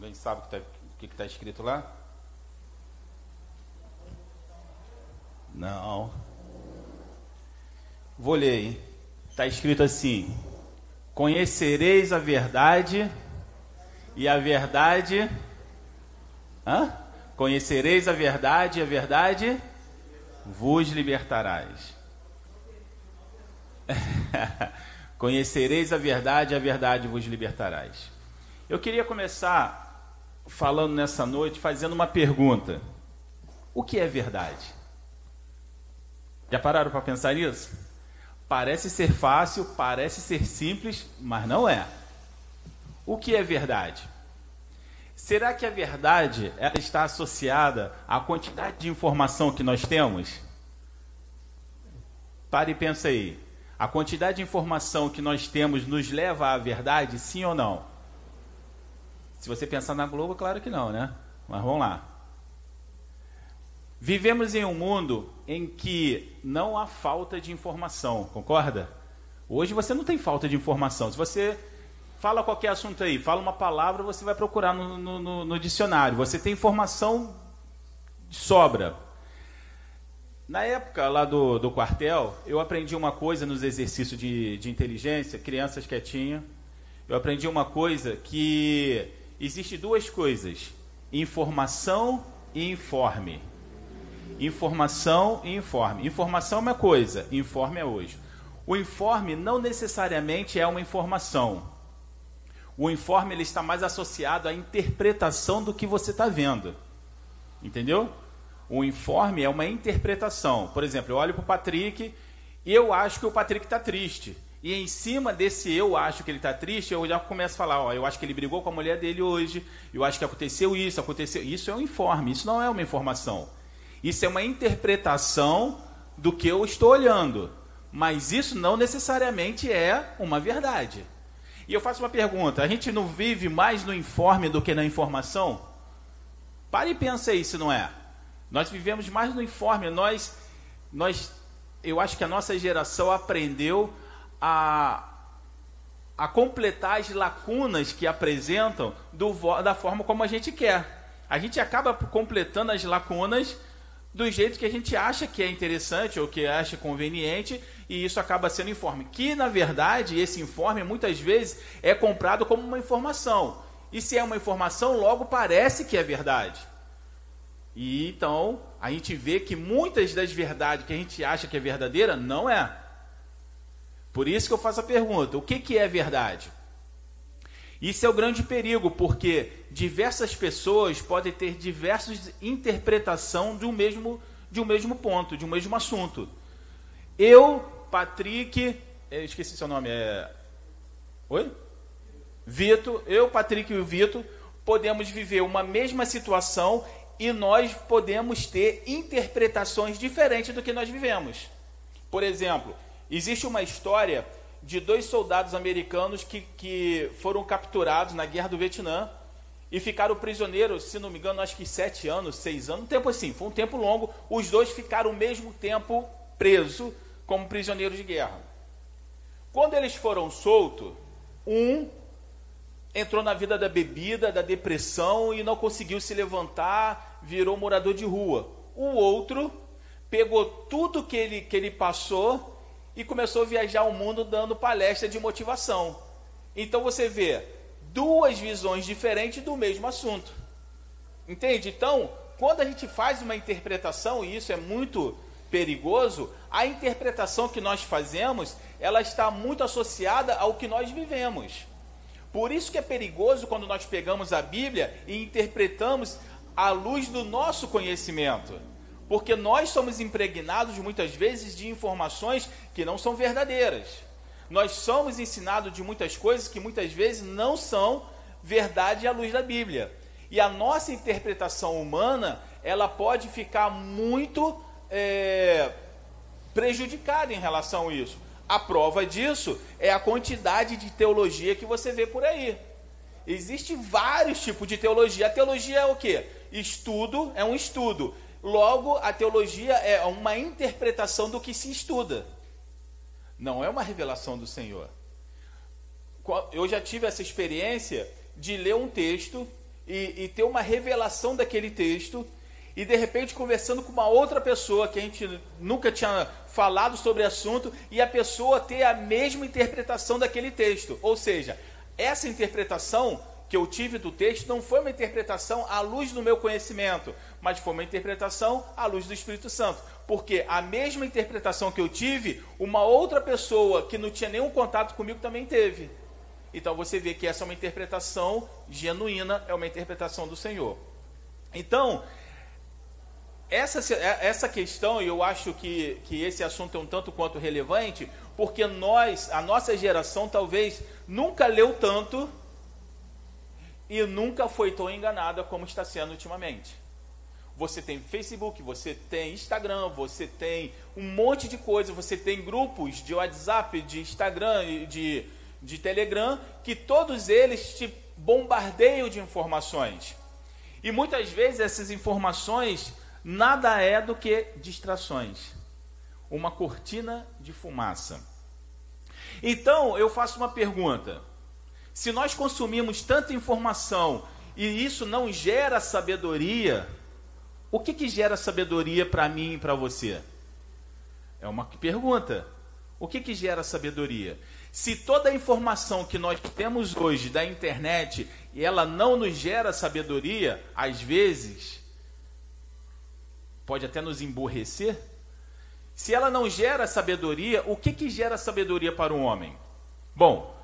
Alguém sabe o que está escrito lá? Não. Vou ler. Está escrito assim: Conhecereis a verdade e a verdade. Hã? Conhecereis a verdade e a verdade vos libertarás. Conhecereis a verdade e a verdade vos libertarás. Eu queria começar falando nessa noite, fazendo uma pergunta: O que é verdade? Já pararam para pensar nisso? Parece ser fácil, parece ser simples, mas não é. O que é verdade? Será que a verdade está associada à quantidade de informação que nós temos? Pare e pensa aí. A quantidade de informação que nós temos nos leva à verdade, sim ou não? Se você pensar na Globo, claro que não, né? Mas vamos lá. Vivemos em um mundo em que não há falta de informação, concorda? Hoje você não tem falta de informação. Se você fala qualquer assunto aí, fala uma palavra, você vai procurar no, no, no dicionário. Você tem informação de sobra. Na época lá do, do quartel, eu aprendi uma coisa nos exercícios de, de inteligência, crianças quietinhas. Eu aprendi uma coisa que existe duas coisas: informação e informe. Informação e informe. Informação é uma coisa, informe é hoje. O informe não necessariamente é uma informação. O informe ele está mais associado à interpretação do que você está vendo. Entendeu? O informe é uma interpretação. Por exemplo, eu olho para o Patrick e eu acho que o Patrick está triste. E em cima desse eu acho que ele está triste, eu já começo a falar, ó, eu acho que ele brigou com a mulher dele hoje, eu acho que aconteceu isso, aconteceu. Isso é um informe, isso não é uma informação. Isso é uma interpretação do que eu estou olhando. Mas isso não necessariamente é uma verdade. E eu faço uma pergunta: a gente não vive mais no informe do que na informação? Pare e pensa aí se não é. Nós vivemos mais no informe. Nós, nós, eu acho que a nossa geração aprendeu a, a completar as lacunas que apresentam do, da forma como a gente quer. A gente acaba completando as lacunas do jeito que a gente acha que é interessante ou que acha conveniente e isso acaba sendo informe. Que na verdade esse informe muitas vezes é comprado como uma informação. E se é uma informação, logo parece que é verdade. E então a gente vê que muitas das verdades que a gente acha que é verdadeira não é. Por isso que eu faço a pergunta: o que, que é verdade? Isso é o grande perigo, porque diversas pessoas podem ter diversas interpretação de um mesmo de um mesmo ponto, de um mesmo assunto. Eu, Patrick, eu esqueci seu nome, é Oi? Vitor, eu, Patrick e o Vitor podemos viver uma mesma situação e nós podemos ter interpretações diferentes do que nós vivemos. Por exemplo, existe uma história de dois soldados americanos que, que foram capturados na guerra do Vietnã e ficaram prisioneiros, se não me engano, acho que sete anos, seis anos, um tempo assim, foi um tempo longo. Os dois ficaram o mesmo tempo presos como prisioneiros de guerra. Quando eles foram soltos, um entrou na vida da bebida, da depressão e não conseguiu se levantar, virou morador de rua. O outro pegou tudo que ele, que ele passou e começou a viajar o mundo dando palestra de motivação. Então você vê duas visões diferentes do mesmo assunto. Entende? Então, quando a gente faz uma interpretação, e isso é muito perigoso, a interpretação que nós fazemos, ela está muito associada ao que nós vivemos. Por isso que é perigoso quando nós pegamos a Bíblia e interpretamos à luz do nosso conhecimento. Porque nós somos impregnados muitas vezes de informações que não são verdadeiras. Nós somos ensinados de muitas coisas que muitas vezes não são verdade à luz da Bíblia. E a nossa interpretação humana, ela pode ficar muito é, prejudicada em relação a isso. A prova disso é a quantidade de teologia que você vê por aí. Existem vários tipos de teologia. A teologia é o que? Estudo é um estudo. Logo, a teologia é uma interpretação do que se estuda. Não é uma revelação do Senhor. Eu já tive essa experiência de ler um texto e, e ter uma revelação daquele texto e de repente conversando com uma outra pessoa que a gente nunca tinha falado sobre o assunto e a pessoa ter a mesma interpretação daquele texto. Ou seja, essa interpretação que eu tive do texto não foi uma interpretação à luz do meu conhecimento, mas foi uma interpretação à luz do Espírito Santo. Porque a mesma interpretação que eu tive, uma outra pessoa que não tinha nenhum contato comigo também teve. Então você vê que essa é uma interpretação genuína, é uma interpretação do Senhor. Então, essa, essa questão, eu acho que, que esse assunto é um tanto quanto relevante, porque nós, a nossa geração, talvez nunca leu tanto e nunca foi tão enganada como está sendo ultimamente. Você tem Facebook, você tem Instagram, você tem um monte de coisa, você tem grupos de WhatsApp, de Instagram, de, de Telegram, que todos eles te bombardeiam de informações. E muitas vezes essas informações nada é do que distrações uma cortina de fumaça. Então, eu faço uma pergunta: se nós consumimos tanta informação e isso não gera sabedoria, o que, que gera sabedoria para mim e para você? É uma pergunta. O que, que gera sabedoria? Se toda a informação que nós temos hoje da internet ela não nos gera sabedoria, às vezes pode até nos emborrecer. Se ela não gera sabedoria, o que, que gera sabedoria para um homem? Bom,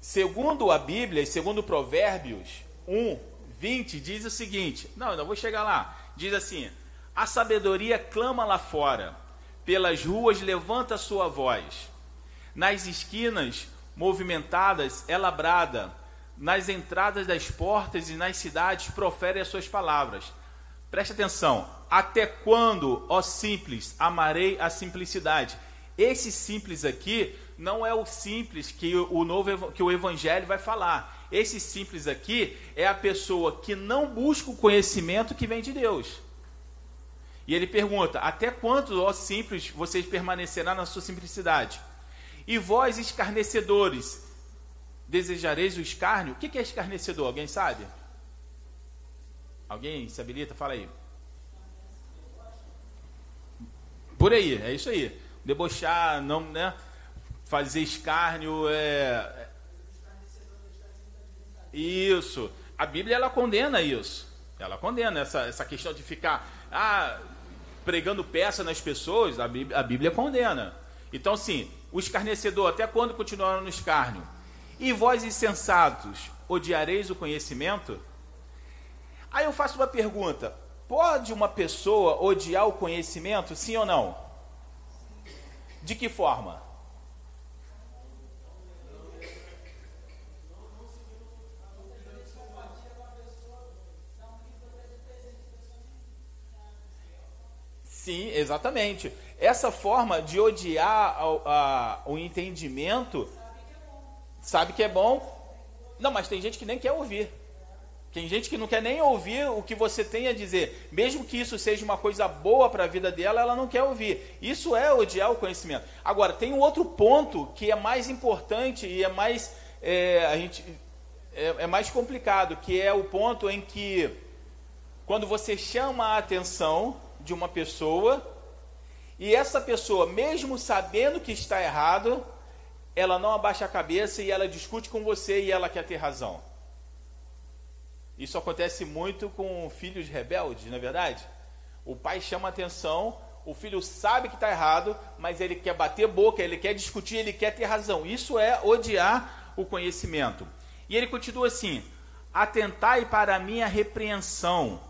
Segundo a Bíblia e segundo Provérbios 1, 20, diz o seguinte: não, não vou chegar lá. Diz assim: A sabedoria clama lá fora, pelas ruas levanta sua voz, nas esquinas movimentadas ela brada, nas entradas das portas e nas cidades profere as suas palavras. Preste atenção: até quando, ó simples, amarei a simplicidade? Esse simples aqui não é o simples que o novo que o evangelho vai falar. Esse simples aqui é a pessoa que não busca o conhecimento que vem de Deus. E ele pergunta: Até quanto, ó simples, vocês permanecerão na sua simplicidade? E vós, escarnecedores, desejareis o escárnio? O que é escarnecedor? Alguém sabe? Alguém se habilita? Fala aí. Por aí, é isso aí. Debochar, não, né? fazer escárnio, é... Isso. A Bíblia ela condena isso. Ela condena essa, essa questão de ficar ah, pregando peça nas pessoas. A Bíblia, a Bíblia condena. Então, sim, o escarnecedor, até quando continuaram no escárnio? E vós, insensatos, odiareis o conhecimento? Aí eu faço uma pergunta: pode uma pessoa odiar o conhecimento, sim ou não? De que forma? Sim, exatamente. Essa forma de odiar a, a, o entendimento, sabe que é bom. Não, mas tem gente que nem quer ouvir. Tem gente que não quer nem ouvir o que você tem a dizer. Mesmo que isso seja uma coisa boa para a vida dela, ela não quer ouvir. Isso é odiar o conhecimento. Agora, tem um outro ponto que é mais importante e é mais, é, a gente, é, é mais complicado, que é o ponto em que, quando você chama a atenção de uma pessoa e essa pessoa, mesmo sabendo que está errado, ela não abaixa a cabeça e ela discute com você e ela quer ter razão. Isso acontece muito com filhos rebeldes, não é verdade? O pai chama atenção, o filho sabe que está errado, mas ele quer bater boca, ele quer discutir, ele quer ter razão. Isso é odiar o conhecimento. E ele continua assim: atentai para a minha repreensão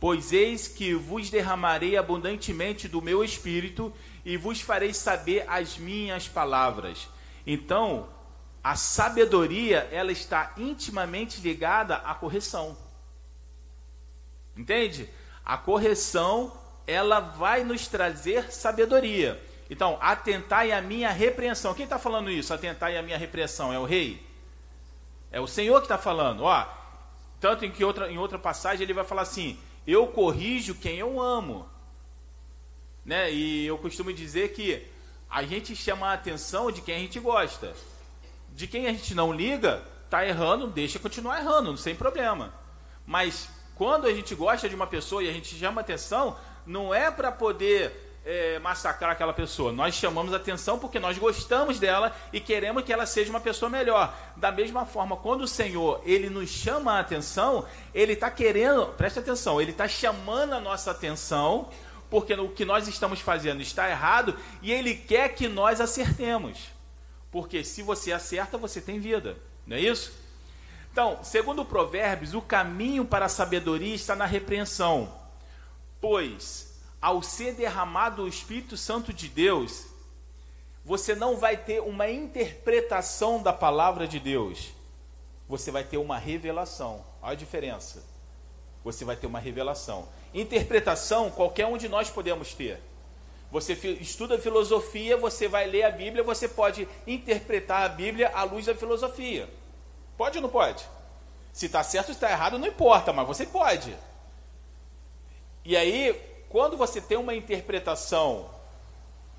Pois eis que vos derramarei abundantemente do meu espírito e vos farei saber as minhas palavras. Então, a sabedoria, ela está intimamente ligada à correção. Entende? A correção, ela vai nos trazer sabedoria. Então, atentai a minha repreensão. Quem está falando isso? Atentai a minha repreensão. É o rei? É o Senhor que está falando. Ó, tanto em que outra, em outra passagem ele vai falar assim: eu corrijo quem eu amo. Né? E eu costumo dizer que a gente chama a atenção de quem a gente gosta. De quem a gente não liga, tá errando, deixa continuar errando, sem problema. Mas quando a gente gosta de uma pessoa e a gente chama atenção, não é para poder é, massacrar aquela pessoa. Nós chamamos atenção porque nós gostamos dela e queremos que ela seja uma pessoa melhor. Da mesma forma, quando o Senhor ele nos chama a atenção, ele está querendo, preste atenção, ele está chamando a nossa atenção porque o que nós estamos fazendo está errado e ele quer que nós acertemos. Porque se você acerta, você tem vida, não é isso? Então, segundo Provérbios, o caminho para a sabedoria está na repreensão. Pois ao ser derramado o Espírito Santo de Deus, você não vai ter uma interpretação da palavra de Deus, você vai ter uma revelação. Olha a diferença. Você vai ter uma revelação. Interpretação, qualquer um de nós podemos ter. Você estuda filosofia, você vai ler a Bíblia, você pode interpretar a Bíblia à luz da filosofia. Pode ou não pode? Se está certo ou está errado, não importa, mas você pode. E aí, quando você tem uma interpretação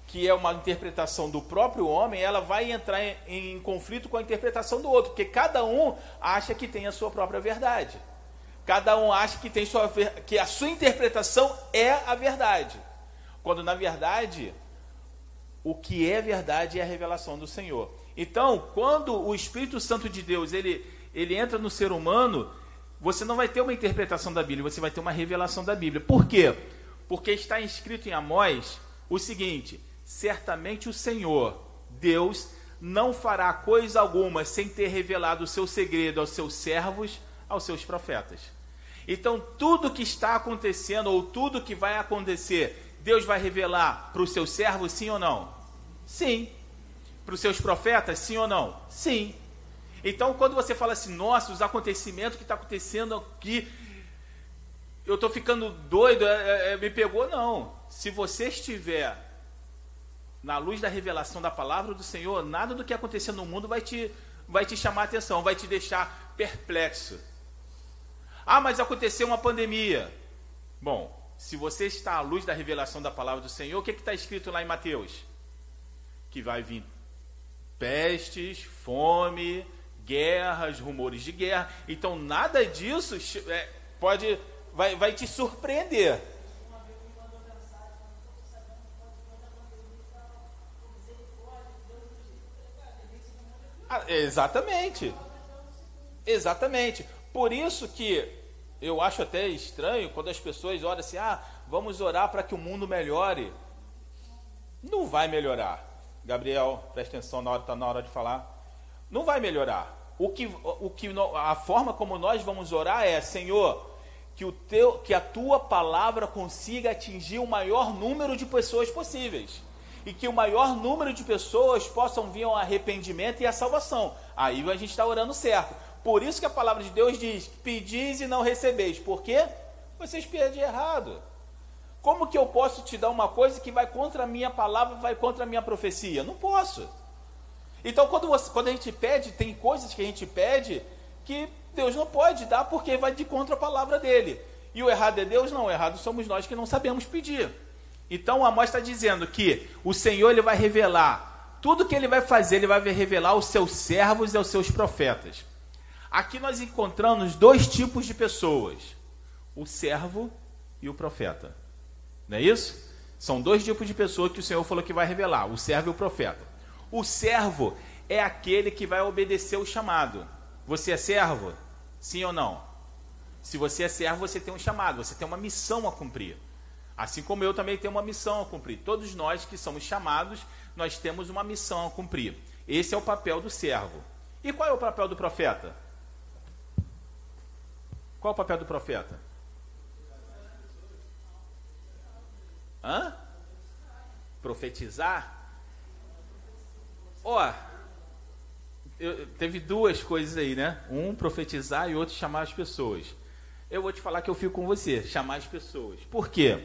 que é uma interpretação do próprio homem, ela vai entrar em, em, conflito com a interpretação do outro, porque cada um acha que tem a sua própria verdade. Cada um acha que tem sua que a sua interpretação é a verdade. Quando na verdade o que é verdade é a revelação do Senhor. Então, quando o Espírito Santo de Deus, ele ele entra no ser humano, você não vai ter uma interpretação da Bíblia, você vai ter uma revelação da Bíblia. Por quê? Porque está escrito em Amós o seguinte: certamente o Senhor, Deus, não fará coisa alguma sem ter revelado o seu segredo aos seus servos, aos seus profetas. Então, tudo que está acontecendo, ou tudo que vai acontecer, Deus vai revelar para os seus servos, sim ou não? Sim. Para os seus profetas, sim ou não? Sim. Então, quando você fala assim, nossa, os acontecimentos que está acontecendo aqui, eu estou ficando doido, é, é, é, me pegou, não. Se você estiver na luz da revelação da palavra do Senhor, nada do que acontecer no mundo vai te, vai te chamar a atenção, vai te deixar perplexo. Ah, mas aconteceu uma pandemia. Bom, se você está à luz da revelação da palavra do Senhor, o que está escrito lá em Mateus? Que vai vir pestes, fome, guerras, rumores de guerra. Então, nada disso é, pode vai, vai te surpreender. Ah, exatamente. Exatamente. Por isso que eu acho até estranho quando as pessoas oram assim: ah, vamos orar para que o mundo melhore. Não vai melhorar. Gabriel, presta atenção na hora, está na hora de falar. Não vai melhorar. O que, o que, a forma como nós vamos orar é: Senhor, que, o teu, que a tua palavra consiga atingir o maior número de pessoas possíveis. E que o maior número de pessoas possam vir ao arrependimento e à salvação. Aí a gente está orando certo. Por isso que a palavra de Deus diz: pedis e não recebeis. Por quê? Vocês pedem errado. Como que eu posso te dar uma coisa que vai contra a minha palavra, vai contra a minha profecia? Não posso. Então, quando, você, quando a gente pede, tem coisas que a gente pede que Deus não pode dar porque vai de contra a palavra dele. E o errado é Deus? Não, o errado somos nós que não sabemos pedir. Então Amós está dizendo que o Senhor ele vai revelar tudo que ele vai fazer, ele vai revelar aos seus servos e aos seus profetas. Aqui nós encontramos dois tipos de pessoas: o servo e o profeta. Não é isso? São dois tipos de pessoas que o Senhor falou que vai revelar: o servo e o profeta. O servo é aquele que vai obedecer o chamado. Você é servo? Sim ou não? Se você é servo, você tem um chamado, você tem uma missão a cumprir. Assim como eu também tenho uma missão a cumprir. Todos nós que somos chamados, nós temos uma missão a cumprir. Esse é o papel do servo. E qual é o papel do profeta? Qual o papel do profeta? Hã? Profetizar? Ó, eu, teve duas coisas aí, né? Um profetizar e outro chamar as pessoas. Eu vou te falar que eu fico com você, chamar as pessoas. Por quê?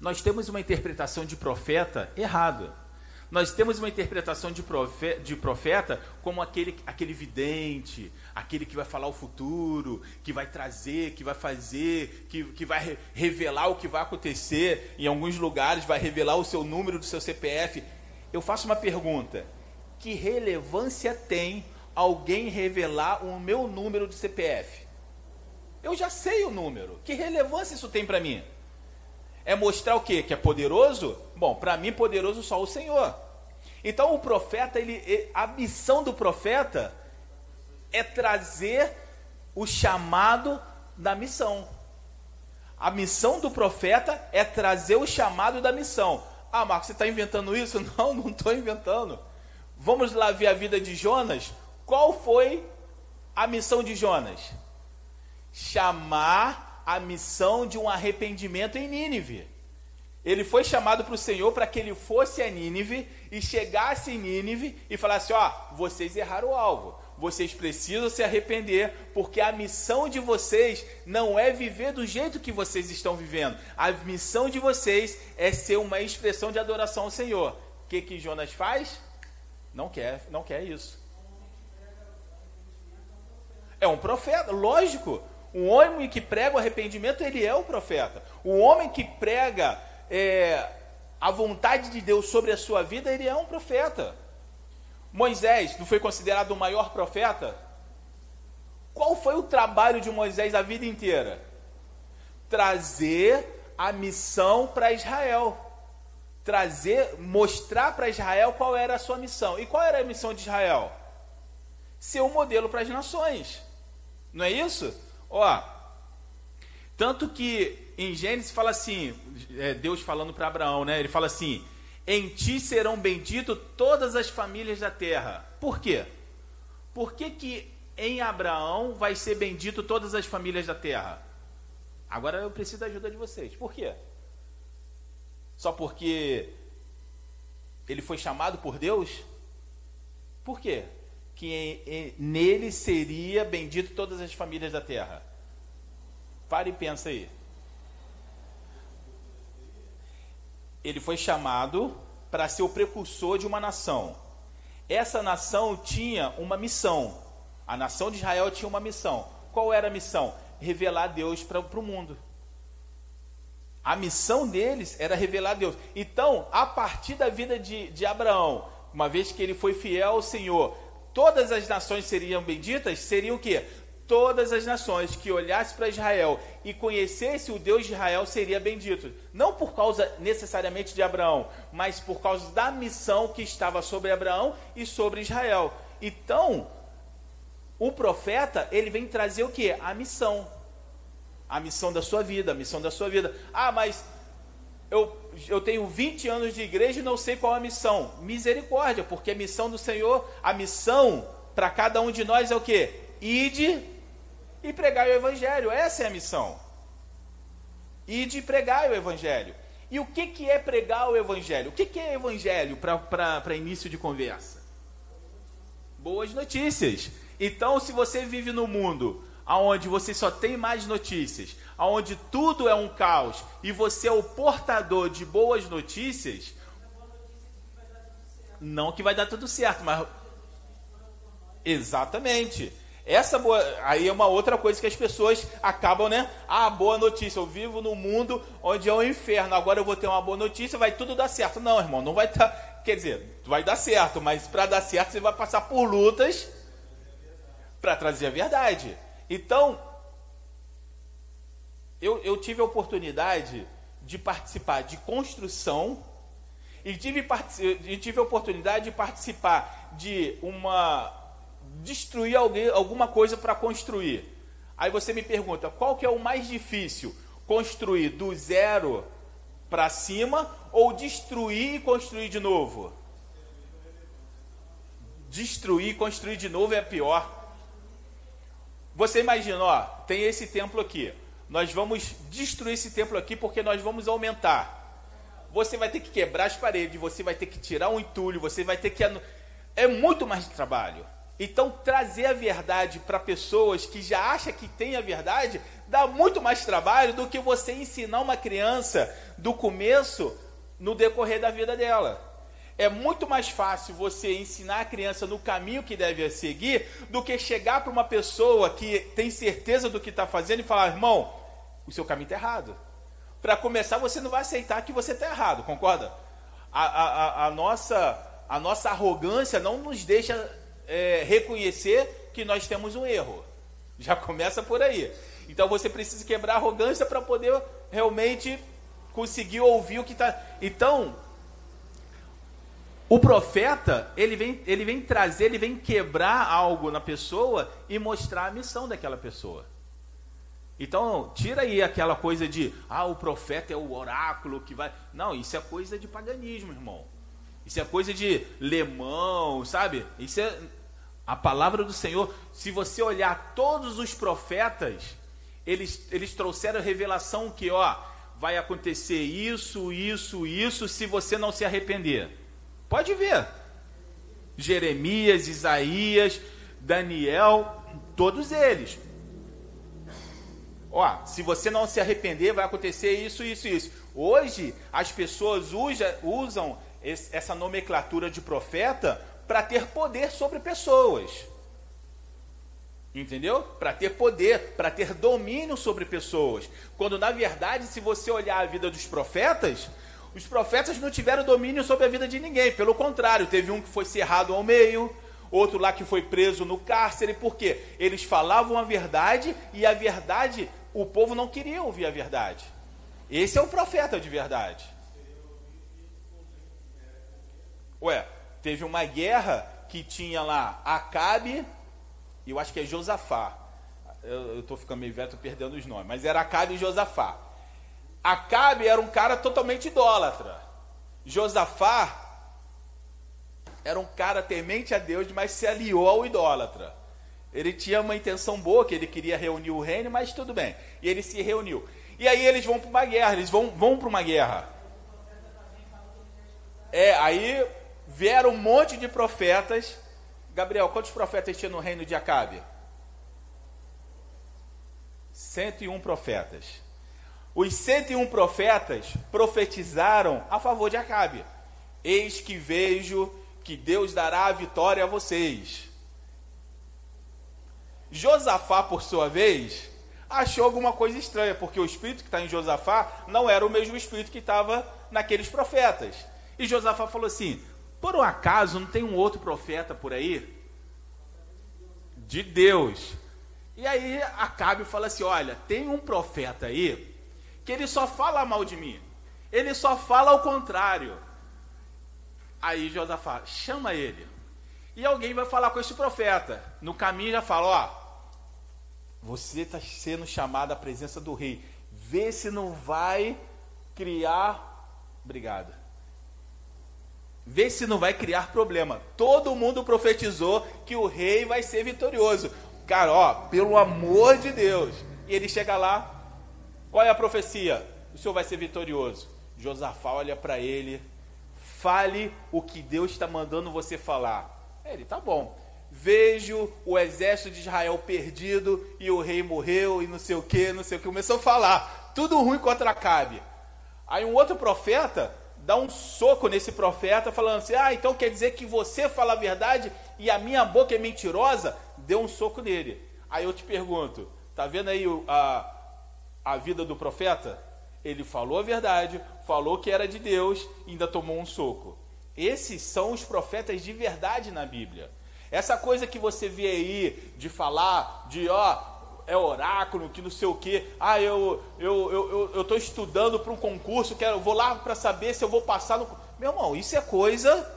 Nós temos uma interpretação de profeta errada. Nós temos uma interpretação de profeta, de profeta como aquele, aquele vidente, aquele que vai falar o futuro, que vai trazer, que vai fazer, que, que vai revelar o que vai acontecer. Em alguns lugares vai revelar o seu número do seu CPF. Eu faço uma pergunta: que relevância tem alguém revelar o meu número de CPF? Eu já sei o número. Que relevância isso tem para mim? É mostrar o quê? Que é poderoso? Bom, para mim poderoso só o Senhor. Então o profeta, ele, a missão do profeta é trazer o chamado da missão. A missão do profeta é trazer o chamado da missão. Ah, Marcos, você está inventando isso? Não, não estou inventando. Vamos lá ver a vida de Jonas. Qual foi a missão de Jonas? Chamar a missão de um arrependimento em Nínive. Ele foi chamado para o Senhor para que ele fosse a Nínive e chegasse em Nínive e falasse: Ó, vocês erraram o alvo vocês precisam se arrepender, porque a missão de vocês não é viver do jeito que vocês estão vivendo. A missão de vocês é ser uma expressão de adoração ao Senhor. O que que Jonas faz? Não quer, não quer isso. É um profeta, lógico. Um homem que prega o arrependimento, ele é o profeta. O homem que prega é, a vontade de Deus sobre a sua vida, ele é um profeta. Moisés não foi considerado o maior profeta? Qual foi o trabalho de Moisés a vida inteira? Trazer a missão para Israel. Trazer, mostrar para Israel qual era a sua missão. E qual era a missão de Israel? Ser um modelo para as nações. Não é isso? Ó, tanto que em Gênesis fala assim, é Deus falando para Abraão, né? Ele fala assim: em ti serão benditas todas as famílias da terra. Por quê? Por que, que em Abraão vai ser bendito todas as famílias da terra? Agora eu preciso da ajuda de vocês. Por quê? Só porque ele foi chamado por Deus? Por quê? Que em, em, nele seria bendito todas as famílias da terra. Pare e pensa aí. Ele foi chamado para ser o precursor de uma nação. Essa nação tinha uma missão. A nação de Israel tinha uma missão. Qual era a missão? Revelar Deus para o mundo. A missão deles era revelar Deus. Então, a partir da vida de, de Abraão, uma vez que ele foi fiel ao Senhor, todas as nações seriam benditas? Seriam o quê? Todas as nações que olhasse para Israel e conhecesse o Deus de Israel seria bendito. Não por causa necessariamente de Abraão, mas por causa da missão que estava sobre Abraão e sobre Israel. Então, o profeta, ele vem trazer o que? A missão. A missão da sua vida, a missão da sua vida. Ah, mas eu, eu tenho 20 anos de igreja e não sei qual é a missão. Misericórdia, porque a missão do Senhor, a missão para cada um de nós é o que? Ide e pregar o Evangelho. Essa é a missão. E de pregar o Evangelho. E o que, que é pregar o Evangelho? O que, que é Evangelho para início de conversa? Boas notícias. Então, se você vive no mundo onde você só tem mais notícias, onde tudo é um caos, e você é o portador de boas notícias, não que vai dar tudo certo, mas. Exatamente. Essa boa, aí é uma outra coisa que as pessoas acabam, né? Ah, boa notícia, eu vivo num mundo onde é um inferno. Agora eu vou ter uma boa notícia, vai tudo dar certo. Não, irmão, não vai dar, quer dizer, vai dar certo, mas para dar certo você vai passar por lutas para trazer a verdade. Então, eu, eu tive a oportunidade de participar de construção e tive, e tive a oportunidade de participar de uma destruir alguém, alguma coisa para construir. Aí você me pergunta, qual que é o mais difícil? Construir do zero para cima ou destruir e construir de novo? Destruir e construir de novo é pior. Você imagina, ó, tem esse templo aqui. Nós vamos destruir esse templo aqui porque nós vamos aumentar. Você vai ter que quebrar as paredes, você vai ter que tirar um entulho, você vai ter que. É muito mais trabalho. Então, trazer a verdade para pessoas que já acham que tem a verdade dá muito mais trabalho do que você ensinar uma criança do começo no decorrer da vida dela. É muito mais fácil você ensinar a criança no caminho que deve seguir do que chegar para uma pessoa que tem certeza do que está fazendo e falar: irmão, o seu caminho está errado. Para começar, você não vai aceitar que você está errado, concorda? A, a, a, a, nossa, a nossa arrogância não nos deixa é, reconhecer que nós temos um erro. Já começa por aí. Então você precisa quebrar a arrogância para poder realmente conseguir ouvir o que está. Então, o profeta, ele vem, ele vem trazer, ele vem quebrar algo na pessoa e mostrar a missão daquela pessoa. Então, tira aí aquela coisa de, ah, o profeta é o oráculo que vai. Não, isso é coisa de paganismo, irmão. Isso é coisa de lemão, sabe? Isso é a palavra do Senhor. Se você olhar todos os profetas, eles, eles trouxeram revelação que, ó, vai acontecer isso, isso, isso, se você não se arrepender. Pode ver. Jeremias, Isaías, Daniel, todos eles. Ó, se você não se arrepender, vai acontecer isso, isso, isso. Hoje, as pessoas usa, usam essa nomenclatura de profeta para ter poder sobre pessoas. Entendeu? Para ter poder, para ter domínio sobre pessoas. Quando na verdade, se você olhar a vida dos profetas, os profetas não tiveram domínio sobre a vida de ninguém. Pelo contrário, teve um que foi cerrado ao meio, outro lá que foi preso no cárcere. Por quê? Eles falavam a verdade e a verdade, o povo não queria ouvir a verdade. Esse é o profeta de verdade. Ué, teve uma guerra que tinha lá Acabe e eu acho que é Josafá. Eu estou ficando meio velho, estou perdendo os nomes. Mas era Acabe e Josafá. Acabe era um cara totalmente idólatra. Josafá era um cara temente a Deus, mas se aliou ao idólatra. Ele tinha uma intenção boa, que ele queria reunir o reino, mas tudo bem. E ele se reuniu. E aí eles vão para uma guerra, eles vão, vão para uma guerra. É, aí vieram um monte de profetas Gabriel, quantos profetas tinha no reino de Acabe? 101 profetas. Os 101 profetas profetizaram a favor de Acabe. Eis que vejo que Deus dará a vitória a vocês. Josafá, por sua vez, achou alguma coisa estranha, porque o espírito que está em Josafá não era o mesmo espírito que estava naqueles profetas. E Josafá falou assim: por um acaso não tem um outro profeta por aí? De Deus. E aí Acabe fala assim: olha, tem um profeta aí que ele só fala mal de mim. Ele só fala ao contrário. Aí Josafá, chama ele. E alguém vai falar com esse profeta. No caminho já fala: ó, você está sendo chamado à presença do rei. Vê se não vai criar. Obrigado Vê se não vai criar problema. Todo mundo profetizou que o rei vai ser vitorioso. Cara, ó, pelo amor de Deus. E ele chega lá, qual é a profecia? O senhor vai ser vitorioso. Josafá olha para ele, fale o que Deus está mandando você falar. Ele, tá bom. Vejo o exército de Israel perdido e o rei morreu e não sei o que, não sei o que. Começou a falar, tudo ruim contra Acabe. Aí um outro profeta dá um soco nesse profeta, falando assim: Ah, então quer dizer que você fala a verdade e a minha boca é mentirosa? Deu um soco nele. Aí eu te pergunto: tá vendo aí a, a vida do profeta? Ele falou a verdade, falou que era de Deus, ainda tomou um soco. Esses são os profetas de verdade na Bíblia. Essa coisa que você vê aí de falar de ó, é oráculo, que não sei o quê. Ah, eu eu eu eu estou estudando para um concurso, quero vou lá para saber se eu vou passar no. Meu irmão, isso é coisa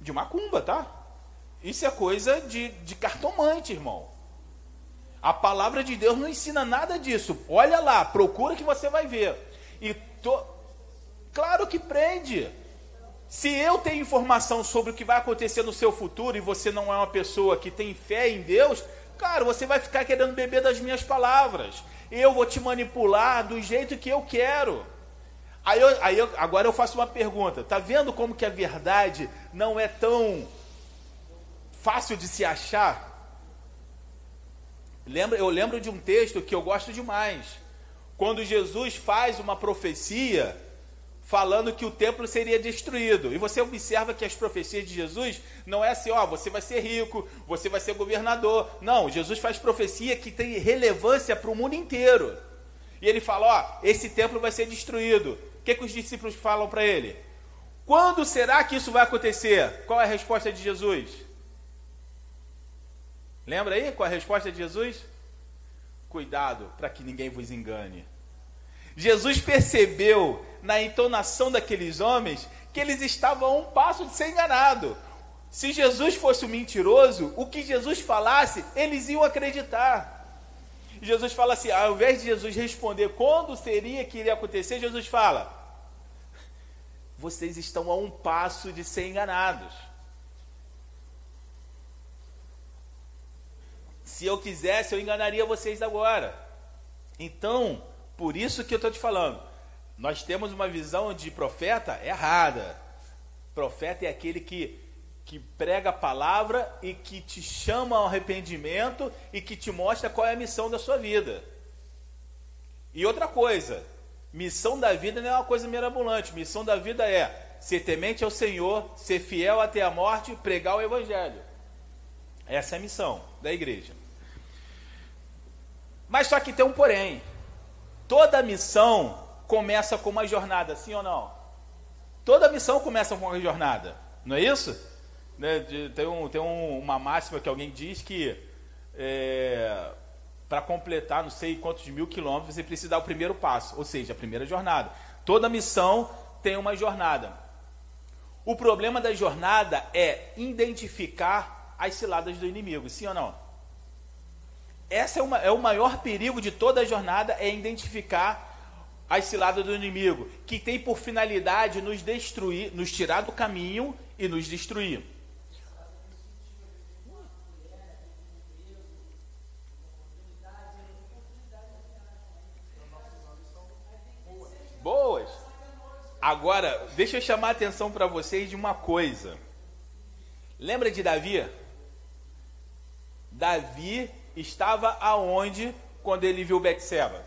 de macumba, tá? Isso é coisa de, de cartomante, irmão. A palavra de Deus não ensina nada disso. Olha lá, procura que você vai ver. E to... claro que prende. Se eu tenho informação sobre o que vai acontecer no seu futuro e você não é uma pessoa que tem fé em Deus, Cara, você vai ficar querendo beber das minhas palavras. Eu vou te manipular do jeito que eu quero. Aí, eu, aí eu, agora eu faço uma pergunta. Tá vendo como que a verdade não é tão fácil de se achar? Lembra, eu lembro de um texto que eu gosto demais. Quando Jesus faz uma profecia falando que o templo seria destruído. E você observa que as profecias de Jesus não é assim, ó, você vai ser rico, você vai ser governador. Não, Jesus faz profecia que tem relevância para o mundo inteiro. E ele fala, ó, esse templo vai ser destruído. O que, que os discípulos falam para ele? Quando será que isso vai acontecer? Qual é a resposta de Jesus? Lembra aí qual a resposta de Jesus? Cuidado para que ninguém vos engane. Jesus percebeu na entonação daqueles homens que eles estavam a um passo de ser enganado. Se Jesus fosse um mentiroso, o que Jesus falasse, eles iam acreditar. Jesus fala assim, ao invés de Jesus responder quando seria que iria acontecer, Jesus fala: vocês estão a um passo de ser enganados. Se eu quisesse, eu enganaria vocês agora. Então, por isso que eu estou te falando, nós temos uma visão de profeta errada. Profeta é aquele que, que prega a palavra e que te chama ao arrependimento e que te mostra qual é a missão da sua vida. E outra coisa, missão da vida não é uma coisa mirabolante. Missão da vida é ser temente ao Senhor, ser fiel até a morte, pregar o Evangelho. Essa é a missão da igreja. Mas só que tem um porém. Toda missão começa com uma jornada, sim ou não? Toda missão começa com uma jornada, não é isso? Né, tem um, tem um, uma máxima que alguém diz que é, para completar não sei quantos mil quilômetros você precisa dar o primeiro passo, ou seja, a primeira jornada. Toda missão tem uma jornada. O problema da jornada é identificar as ciladas do inimigo, sim ou não? Essa é, uma, é o maior perigo de toda a jornada, é identificar as ciladas do inimigo, que tem por finalidade nos destruir, nos tirar do caminho e nos destruir. Boas. Agora, deixa eu chamar a atenção para vocês de uma coisa. Lembra de Davi? Davi estava aonde quando ele viu Betseba?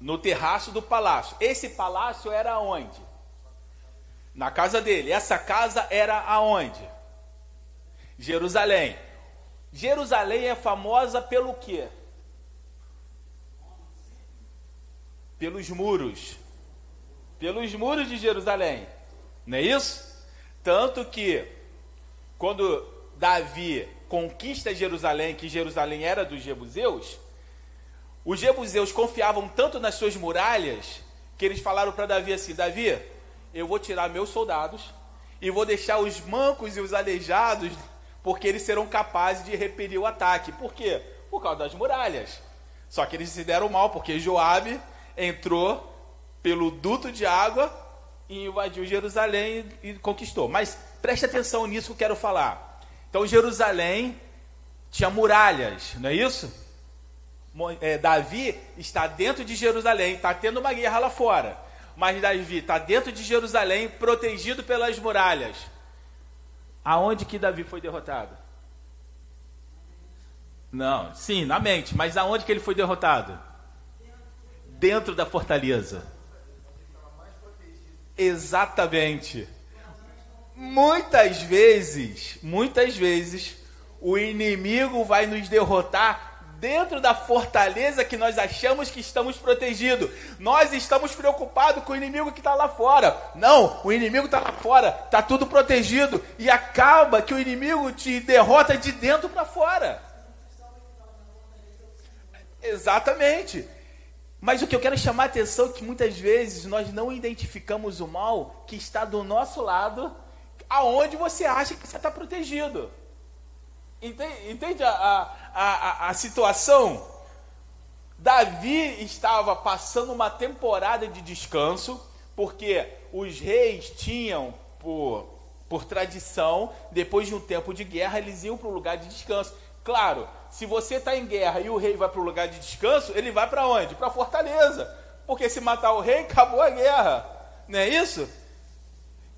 No terraço do palácio. Esse palácio era aonde? Na casa dele. Essa casa era aonde? Jerusalém. Jerusalém é famosa pelo quê? Pelos muros. Pelos muros de Jerusalém. Não é isso? Tanto que quando Davi conquista Jerusalém, que Jerusalém era dos jebuseus, os jebuseus confiavam tanto nas suas muralhas que eles falaram para Davi assim: Davi, eu vou tirar meus soldados e vou deixar os mancos e os aleijados, porque eles serão capazes de repelir o ataque. Por quê? Por causa das muralhas. Só que eles se deram mal, porque Joabe entrou pelo duto de água e invadiu Jerusalém e conquistou. Mas preste atenção nisso que eu quero falar. Então Jerusalém tinha muralhas, não é isso? É, Davi está dentro de Jerusalém, está tendo uma guerra lá fora. Mas Davi está dentro de Jerusalém, protegido pelas muralhas. Aonde que Davi foi derrotado? Não, sim, na mente, mas aonde que ele foi derrotado? Dentro da fortaleza. Exatamente. Muitas vezes, muitas vezes, o inimigo vai nos derrotar dentro da fortaleza que nós achamos que estamos protegidos. Nós estamos preocupados com o inimigo que está lá fora. Não, o inimigo está lá fora, está tudo protegido. E acaba que o inimigo te derrota de dentro para fora. Exatamente. Mas o que eu quero chamar a atenção é que muitas vezes nós não identificamos o mal que está do nosso lado aonde você acha que você está protegido. Entende, entende a, a, a, a situação? Davi estava passando uma temporada de descanso, porque os reis tinham, por, por tradição, depois de um tempo de guerra, eles iam para o lugar de descanso. Claro, se você está em guerra e o rei vai para o lugar de descanso, ele vai para onde? Para a fortaleza. Porque se matar o rei, acabou a guerra. Não é isso?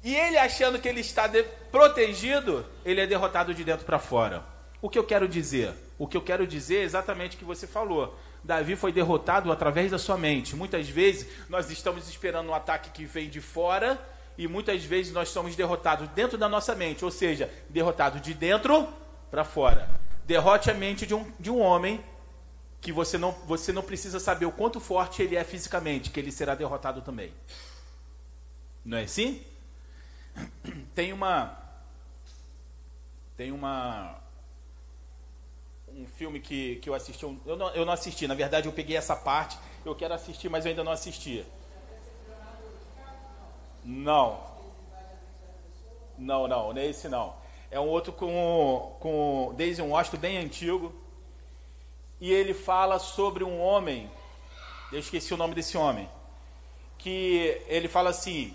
E ele achando que ele está protegido, ele é derrotado de dentro para fora. O que eu quero dizer? O que eu quero dizer é exatamente o que você falou. Davi foi derrotado através da sua mente. Muitas vezes nós estamos esperando um ataque que vem de fora e muitas vezes nós somos derrotados dentro da nossa mente, ou seja, derrotado de dentro para fora. Derrote a mente de um, de um homem que você não, você não precisa saber o quanto forte ele é fisicamente, que ele será derrotado também. Não é assim? Tem uma tem uma um filme que, que eu assisti. Eu, não, eu não assisti, na verdade eu peguei essa parte. Eu quero assistir, mas eu ainda não assisti. Não. Não, não, não é esse não. É um outro com, com Daisy Washington, bem antigo. E ele fala sobre um homem. Eu esqueci o nome desse homem. Que ele fala assim: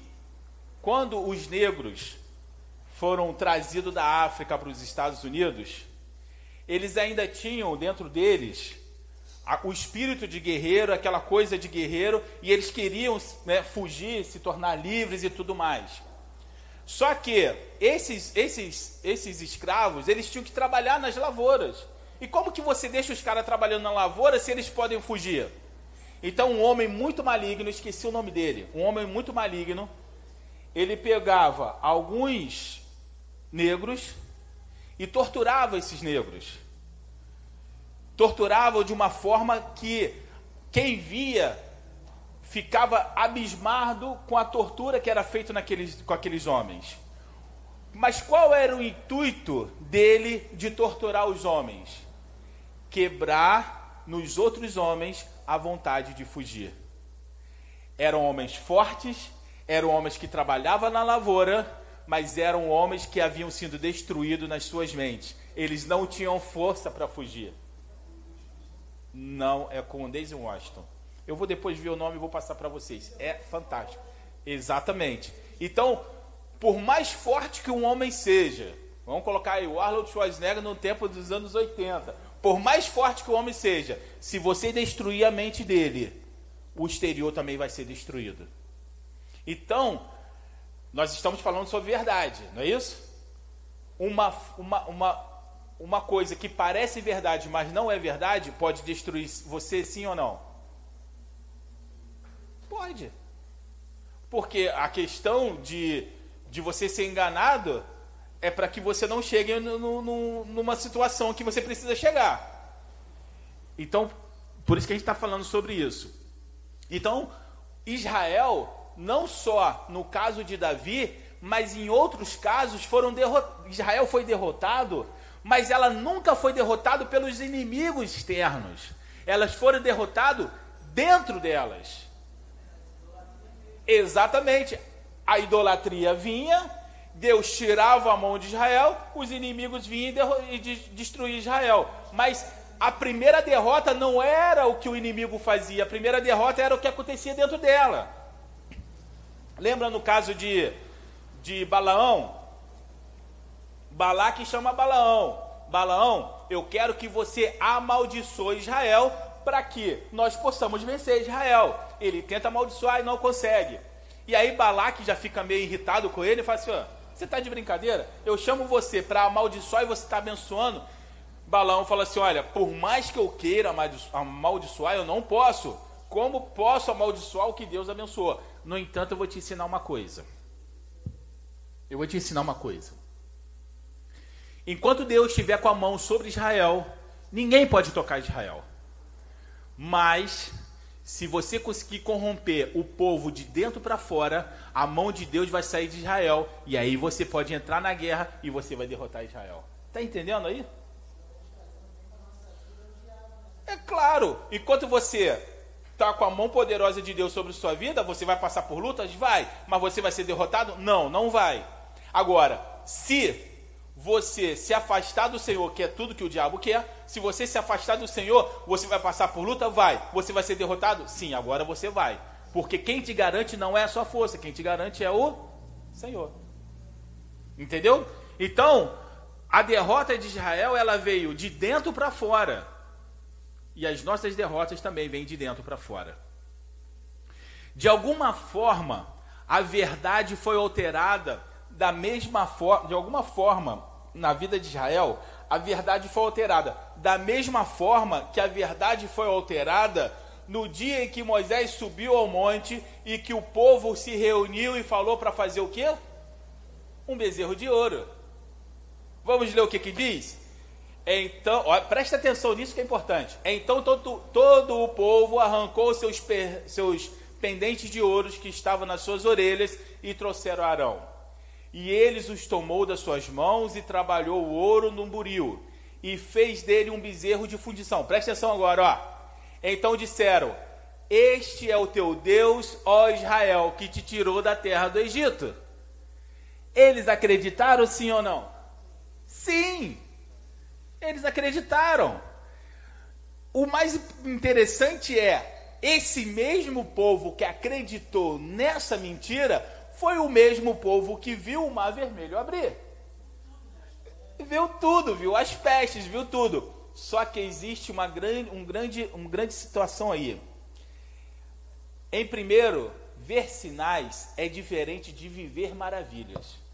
quando os negros foram trazidos da África para os Estados Unidos, eles ainda tinham dentro deles o espírito de guerreiro, aquela coisa de guerreiro, e eles queriam né, fugir, se tornar livres e tudo mais. Só que esses, esses, esses escravos, eles tinham que trabalhar nas lavouras. E como que você deixa os caras trabalhando na lavoura se eles podem fugir? Então um homem muito maligno, esqueci o nome dele, um homem muito maligno, ele pegava alguns negros e torturava esses negros. Torturava de uma forma que quem via ficava abismado com a tortura que era feita com aqueles homens. Mas qual era o intuito dele de torturar os homens? Quebrar nos outros homens a vontade de fugir. Eram homens fortes, eram homens que trabalhavam na lavoura, mas eram homens que haviam sido destruídos nas suas mentes. Eles não tinham força para fugir. Não, é com Daisy Washington. Eu vou depois ver o nome e vou passar para vocês. É fantástico. Exatamente. Então, por mais forte que um homem seja, vamos colocar aí o Arnold Schwarzenegger no tempo dos anos 80. Por mais forte que o homem seja, se você destruir a mente dele, o exterior também vai ser destruído. Então, nós estamos falando sobre verdade, não é isso? Uma, uma, uma, uma coisa que parece verdade, mas não é verdade, pode destruir você sim ou não? Pode. Porque a questão de, de você ser enganado é para que você não chegue no, no, numa situação que você precisa chegar. Então, por isso que a gente está falando sobre isso. Então, Israel não só no caso de Davi, mas em outros casos foram Israel foi derrotado, mas ela nunca foi derrotado pelos inimigos externos. Elas foram derrotadas dentro delas. Exatamente. A idolatria vinha, Deus tirava a mão de Israel, os inimigos vinham e, e destruíam Israel. Mas a primeira derrota não era o que o inimigo fazia, a primeira derrota era o que acontecia dentro dela. Lembra no caso de, de Balaão? Balaque chama Balaão. Balaão, eu quero que você amaldiçoe Israel para que nós possamos vencer Israel. Ele tenta amaldiçoar e não consegue. E aí Balaque já fica meio irritado com ele e fala assim: você está de brincadeira? Eu chamo você para amaldiçoar e você está abençoando. Balaão fala assim: olha, por mais que eu queira amaldiçoar, eu não posso. Como posso amaldiçoar o que Deus abençoou? No entanto, eu vou te ensinar uma coisa. Eu vou te ensinar uma coisa. Enquanto Deus estiver com a mão sobre Israel, ninguém pode tocar Israel. Mas, se você conseguir corromper o povo de dentro para fora, a mão de Deus vai sair de Israel. E aí você pode entrar na guerra e você vai derrotar Israel. Está entendendo aí? É claro, enquanto você está com a mão poderosa de Deus sobre sua vida, você vai passar por lutas? Vai. Mas você vai ser derrotado? Não, não vai. Agora, se você se afastar do Senhor, que é tudo que o diabo quer, se você se afastar do Senhor, você vai passar por luta? Vai. Você vai ser derrotado? Sim, agora você vai. Porque quem te garante não é a sua força, quem te garante é o Senhor. Entendeu? Então, a derrota de Israel, ela veio de dentro para fora. E as nossas derrotas também vêm de dentro para fora. De alguma forma, a verdade foi alterada da mesma forma, de alguma forma, na vida de Israel, a verdade foi alterada. Da mesma forma que a verdade foi alterada no dia em que Moisés subiu ao monte e que o povo se reuniu e falou para fazer o quê? Um bezerro de ouro. Vamos ler o que que diz? Então, ó, presta atenção nisso que é importante. Então todo, todo o povo arrancou seus, seus pendentes de ouros que estavam nas suas orelhas e trouxeram a Arão. E eles os tomou das suas mãos e trabalhou o ouro num buril. e fez dele um bezerro de fundição. Presta atenção agora, ó. Então disseram: Este é o teu Deus, ó Israel, que te tirou da terra do Egito. Eles acreditaram sim ou não? Sim. Eles acreditaram. O mais interessante é, esse mesmo povo que acreditou nessa mentira foi o mesmo povo que viu o mar vermelho abrir. Viu tudo, viu as pestes, viu tudo. Só que existe uma grande, um grande, uma grande situação aí. Em primeiro, ver sinais é diferente de viver maravilhas.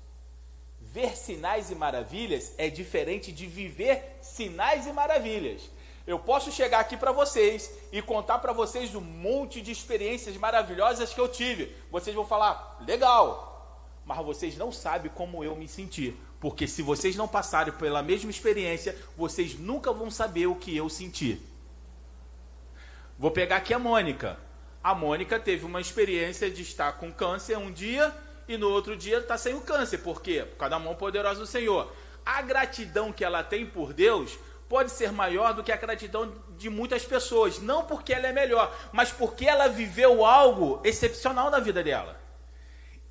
Ver sinais e maravilhas é diferente de viver sinais e maravilhas. Eu posso chegar aqui para vocês e contar para vocês um monte de experiências maravilhosas que eu tive. Vocês vão falar, legal, mas vocês não sabem como eu me senti. Porque se vocês não passarem pela mesma experiência, vocês nunca vão saber o que eu senti. Vou pegar aqui a Mônica. A Mônica teve uma experiência de estar com câncer um dia e no outro dia está sem o câncer. Por quê? Por causa da mão poderosa do Senhor. A gratidão que ela tem por Deus pode ser maior do que a gratidão de muitas pessoas. Não porque ela é melhor, mas porque ela viveu algo excepcional na vida dela.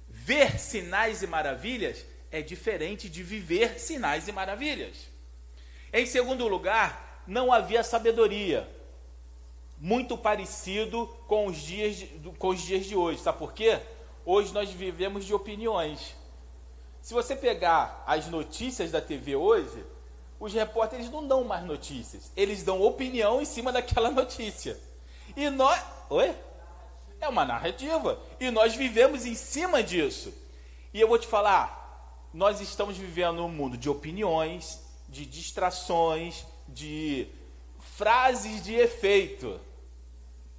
Ver sinais e maravilhas é diferente de viver sinais e maravilhas. Em segundo lugar, não havia sabedoria. Muito parecido com os dias de, com os dias de hoje. Sabe por quê? Hoje nós vivemos de opiniões. Se você pegar as notícias da TV hoje, os repórteres não dão mais notícias, eles dão opinião em cima daquela notícia. E nós. Oi? É uma narrativa. E nós vivemos em cima disso. E eu vou te falar, nós estamos vivendo um mundo de opiniões, de distrações, de frases de efeito.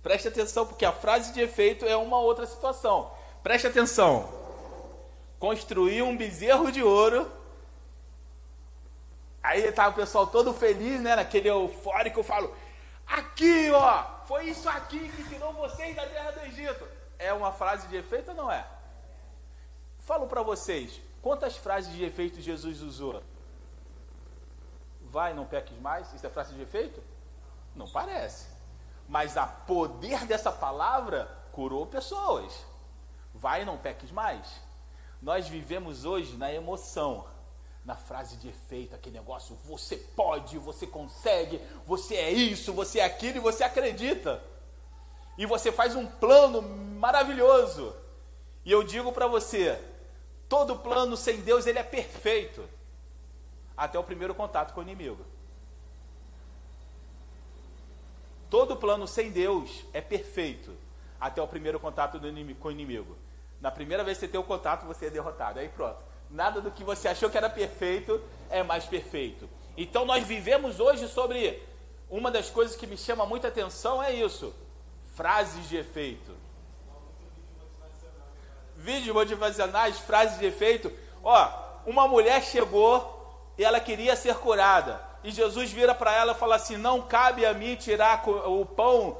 Preste atenção, porque a frase de efeito é uma outra situação. Preste atenção. Construir um bezerro de ouro Aí tá o pessoal todo feliz, né? Naquele eufórico, eu falo, aqui ó, foi isso aqui que tirou vocês da terra do Egito. É uma frase de efeito ou não é? Falo para vocês, quantas frases de efeito Jesus usou? Vai, não peques mais? Isso é frase de efeito? Não parece. Mas a poder dessa palavra curou pessoas. Vai, não peques mais. Nós vivemos hoje na emoção na frase de efeito, aquele negócio, você pode, você consegue, você é isso, você é aquilo e você acredita. E você faz um plano maravilhoso. E eu digo para você, todo plano sem Deus ele é perfeito. Até o primeiro contato com o inimigo. Todo plano sem Deus é perfeito até o primeiro contato inimigo, com o inimigo. Na primeira vez que você tem o contato, você é derrotado. Aí pronto. Nada do que você achou que era perfeito é mais perfeito. Então nós vivemos hoje sobre uma das coisas que me chama muita atenção é isso: frases de efeito. Vídeos motivacionais, frases de efeito. Ó, uma mulher chegou e ela queria ser curada. E Jesus vira para ela e fala assim: Não cabe a mim tirar o pão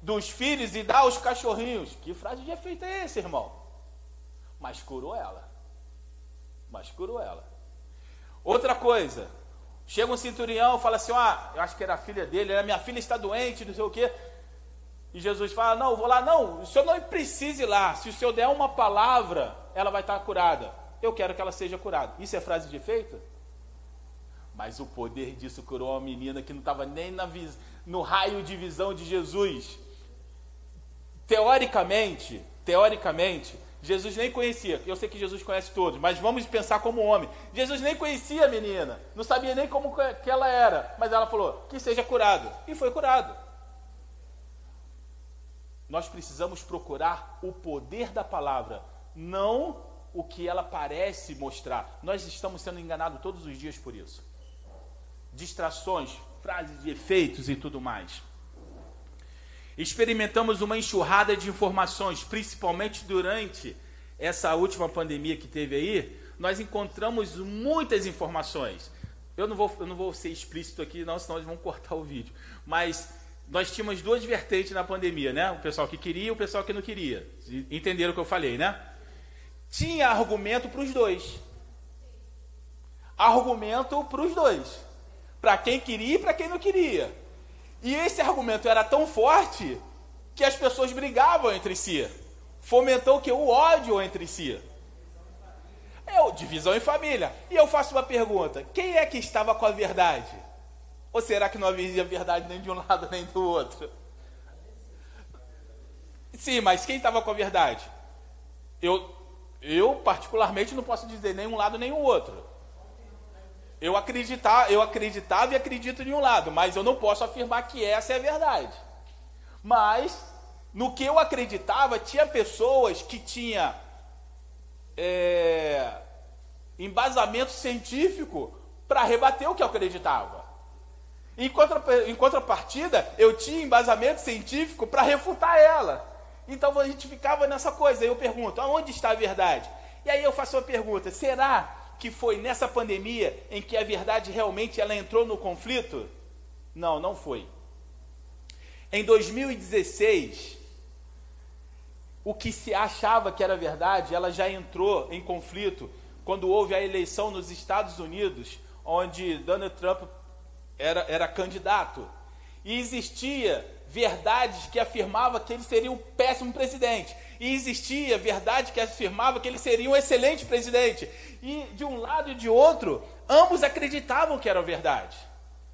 dos filhos e dar aos cachorrinhos. Que frase de efeito é esse, irmão? Mas curou ela mas curou ela. Outra coisa, chega um centurião fala assim: Ah, eu acho que era a filha dele, minha filha está doente, não sei o quê. E Jesus fala: Não, vou lá, não, o senhor não precisa ir lá. Se o senhor der uma palavra, ela vai estar curada. Eu quero que ela seja curada. Isso é frase de efeito? Mas o poder disso curou uma menina que não estava nem na, no raio de visão de Jesus. Teoricamente, teoricamente, Jesus nem conhecia. Eu sei que Jesus conhece todos, mas vamos pensar como homem. Jesus nem conhecia a menina, não sabia nem como que ela era, mas ela falou: "Que seja curado". E foi curado. Nós precisamos procurar o poder da palavra, não o que ela parece mostrar. Nós estamos sendo enganados todos os dias por isso. Distrações, frases de efeitos e tudo mais. Experimentamos uma enxurrada de informações, principalmente durante essa última pandemia que teve aí. Nós encontramos muitas informações. Eu não vou, eu não vou ser explícito aqui, não, senão eles vão cortar o vídeo. Mas nós tínhamos duas vertentes na pandemia, né? O pessoal que queria e o pessoal que não queria. Entenderam o que eu falei, né? Tinha argumento para os dois. Argumento para os dois. para quem queria e para quem não queria. E esse argumento era tão forte que as pessoas brigavam entre si. Fomentou que o ódio entre si. Eu, divisão em família. E eu faço uma pergunta: quem é que estava com a verdade? Ou será que não havia verdade nem de um lado nem do outro? Sim, mas quem estava com a verdade? Eu, eu particularmente não posso dizer nem um lado nem o outro. Eu acreditar, eu acreditava e acredito em um lado, mas eu não posso afirmar que essa é a verdade. Mas no que eu acreditava, tinha pessoas que tinha é, embasamento científico para rebater o que eu acreditava. Em, contra, em contrapartida, eu tinha embasamento científico para refutar ela. Então a gente ficava nessa coisa. Eu pergunto, aonde está a verdade? E aí eu faço uma pergunta: será que foi nessa pandemia em que a verdade realmente ela entrou no conflito? Não, não foi. Em 2016, o que se achava que era verdade, ela já entrou em conflito quando houve a eleição nos Estados Unidos, onde Donald Trump era, era candidato. E existia verdades que afirmavam que ele seria um péssimo presidente. E existia verdade que afirmava que ele seria um excelente presidente. E de um lado e de outro, ambos acreditavam que era verdade.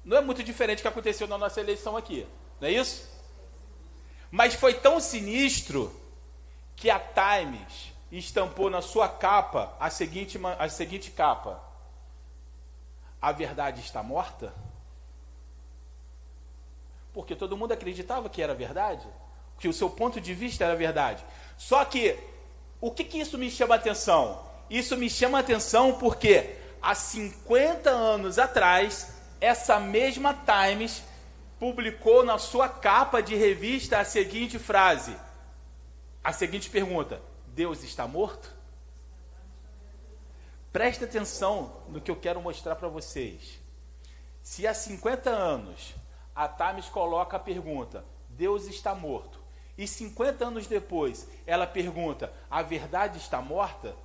Não é muito diferente do que aconteceu na nossa eleição aqui, não é isso? Mas foi tão sinistro que a Times estampou na sua capa a seguinte, a seguinte capa: A verdade está morta? porque todo mundo acreditava que era verdade, que o seu ponto de vista era verdade. Só que, o que, que isso me chama atenção? Isso me chama atenção porque há 50 anos atrás, essa mesma Times publicou na sua capa de revista a seguinte frase, a seguinte pergunta: Deus está morto? Preste atenção no que eu quero mostrar para vocês. Se há 50 anos a Tamis coloca a pergunta: Deus está morto. E 50 anos depois, ela pergunta: a verdade está morta?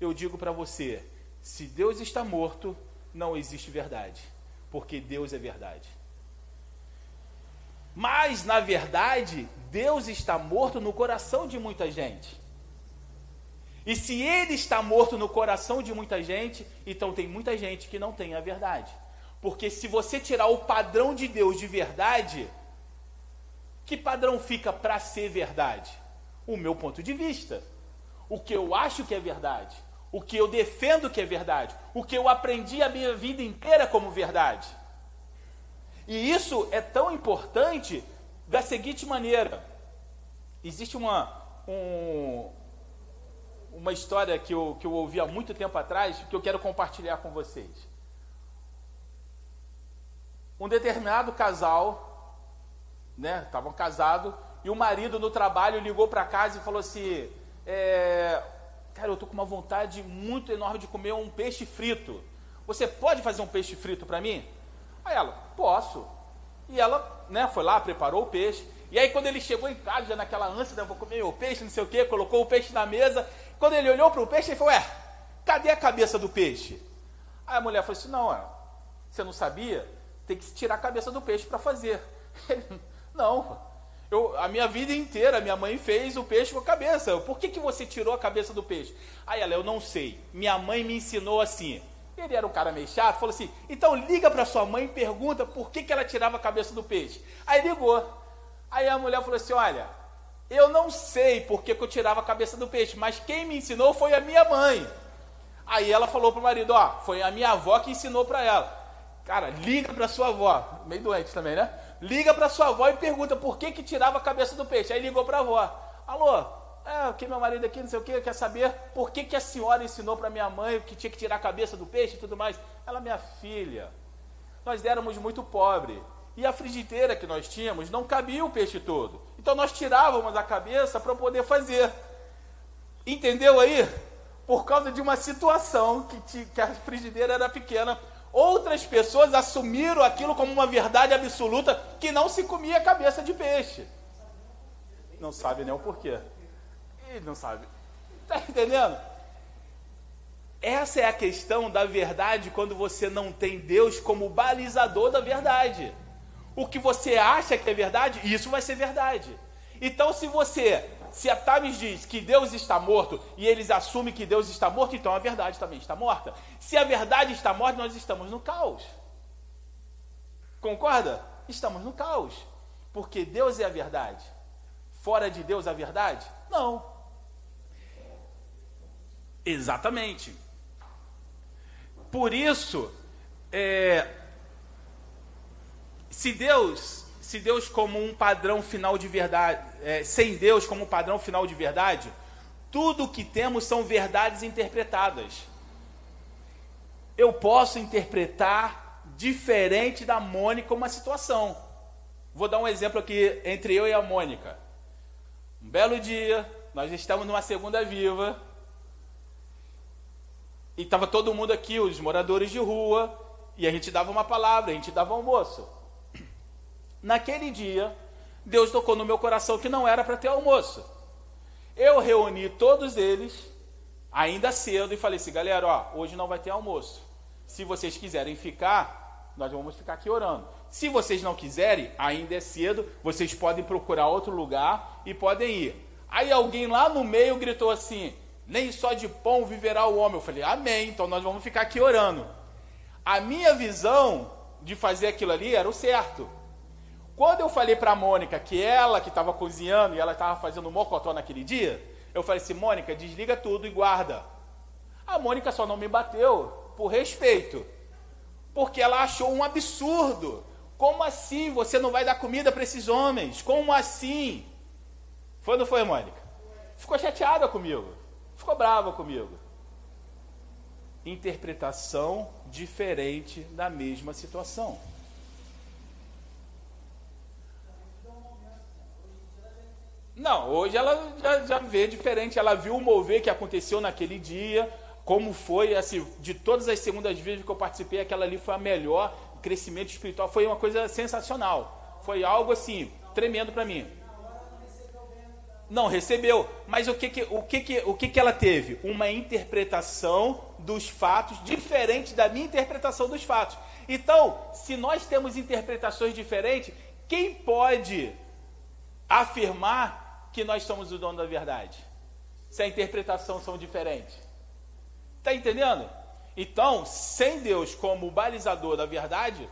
Eu digo para você: se Deus está morto, não existe verdade, porque Deus é verdade. Mas, na verdade, Deus está morto no coração de muita gente. E se ele está morto no coração de muita gente, então tem muita gente que não tem a verdade. Porque se você tirar o padrão de Deus de verdade, que padrão fica para ser verdade? O meu ponto de vista. O que eu acho que é verdade. O que eu defendo que é verdade. O que eu aprendi a minha vida inteira como verdade. E isso é tão importante da seguinte maneira: existe uma, um, uma história que eu, que eu ouvi há muito tempo atrás que eu quero compartilhar com vocês um determinado casal, né, estavam casados, e o marido no trabalho ligou para casa e falou assim: é, Cara, eu tô com uma vontade muito enorme de comer um peixe frito. Você pode fazer um peixe frito para mim? Aí ela: Posso. E ela, né, foi lá, preparou o peixe. E aí, quando ele chegou em casa, já naquela ânsia, né, vou comer o peixe, não sei o que, colocou o peixe na mesa. Quando ele olhou para o peixe, ele falou: Ué, cadê a cabeça do peixe? Aí a mulher falou assim: Não, você não sabia? tem que tirar a cabeça do peixe para fazer. Ele, não, eu, a minha vida inteira, minha mãe fez o peixe com a cabeça. Por que, que você tirou a cabeça do peixe? Aí ela, eu não sei. Minha mãe me ensinou assim. Ele era um cara meio chato, falou assim: então liga para sua mãe e pergunta por que, que ela tirava a cabeça do peixe. Aí ligou. Aí a mulher falou assim: olha, eu não sei por que, que eu tirava a cabeça do peixe, mas quem me ensinou foi a minha mãe. Aí ela falou pro marido: ó, foi a minha avó que ensinou para ela. Cara, liga para sua avó, meio doente também, né? Liga para sua avó e pergunta por que que tirava a cabeça do peixe. Aí ligou para a avó. Alô, é, o que meu marido aqui, não sei o que, quer saber por que que a senhora ensinou para minha mãe que tinha que tirar a cabeça do peixe e tudo mais. Ela, minha filha, nós éramos muito pobres. E a frigideira que nós tínhamos não cabia o peixe todo. Então nós tirávamos a cabeça para poder fazer. Entendeu aí? Por causa de uma situação que, que a frigideira era pequena Outras pessoas assumiram aquilo como uma verdade absoluta que não se comia cabeça de peixe. Não sabe nem o porquê. Ele não sabe. Está entendendo? Essa é a questão da verdade quando você não tem Deus como balizador da verdade. O que você acha que é verdade, isso vai ser verdade. Então, se você, se a Tamis diz que Deus está morto e eles assumem que Deus está morto, então a verdade também está morta. Se a verdade está morta, nós estamos no caos. Concorda? Estamos no caos. Porque Deus é a verdade. Fora de Deus a verdade? Não. Exatamente. Por isso, é, se Deus, se Deus como um padrão final de verdade, é, sem Deus como um padrão final de verdade, tudo o que temos são verdades interpretadas. Eu posso interpretar diferente da Mônica uma situação. Vou dar um exemplo aqui entre eu e a Mônica. Um belo dia, nós estamos numa segunda viva, e estava todo mundo aqui, os moradores de rua, e a gente dava uma palavra, a gente dava almoço. Naquele dia, Deus tocou no meu coração que não era para ter almoço. Eu reuni todos eles, ainda cedo, e falei assim: galera, ó, hoje não vai ter almoço. Se vocês quiserem ficar, nós vamos ficar aqui orando. Se vocês não quiserem, ainda é cedo, vocês podem procurar outro lugar e podem ir. Aí alguém lá no meio gritou assim: nem só de pão viverá o homem. Eu falei, amém, então nós vamos ficar aqui orando. A minha visão de fazer aquilo ali era o certo. Quando eu falei para a Mônica que ela que estava cozinhando e ela estava fazendo mocotó naquele dia, eu falei assim, Mônica, desliga tudo e guarda. A Mônica só não me bateu por respeito, porque ela achou um absurdo. Como assim você não vai dar comida para esses homens? Como assim? Foi ou não foi, Mônica? Ficou chateada comigo ficou brava comigo. Interpretação diferente da mesma situação. Não, hoje ela já, já vê diferente. Ela viu o mover que aconteceu naquele dia, como foi, assim, de todas as segundas vezes que eu participei, aquela ali foi a melhor. Crescimento espiritual foi uma coisa sensacional. Foi algo assim, tremendo para mim. Não recebeu. Mas o que que, o que, que, o que, que ela teve? Uma interpretação dos fatos diferente da minha interpretação dos fatos. Então, se nós temos interpretações diferentes, quem pode afirmar que nós somos o dono da verdade? Se a interpretação são diferentes. Está entendendo? Então, sem Deus como balizador da verdade,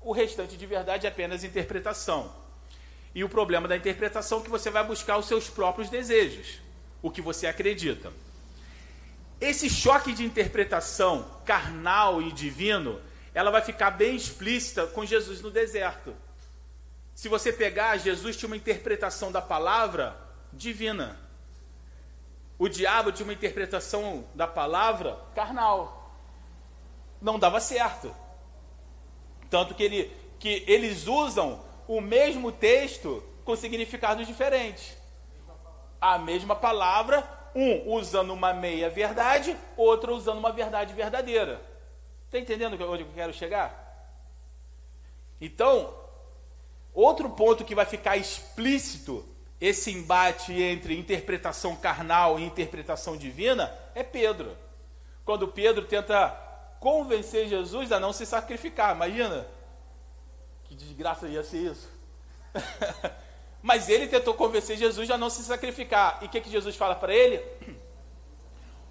o restante de verdade é apenas interpretação. E o problema da interpretação é que você vai buscar os seus próprios desejos, o que você acredita. Esse choque de interpretação carnal e divino, ela vai ficar bem explícita com Jesus no deserto. Se você pegar, Jesus tinha uma interpretação da palavra divina. O diabo tinha uma interpretação da palavra carnal. Não dava certo. Tanto que, ele, que eles usam o mesmo texto com significados diferentes. A mesma palavra, um usando uma meia verdade, outro usando uma verdade verdadeira. Está entendendo onde eu quero chegar? Então, outro ponto que vai ficar explícito esse embate entre interpretação carnal e interpretação divina é Pedro. Quando Pedro tenta convencer Jesus a não se sacrificar, imagina, que desgraça ia ser isso? Mas ele tentou convencer Jesus a não se sacrificar. E o que, que Jesus fala para ele?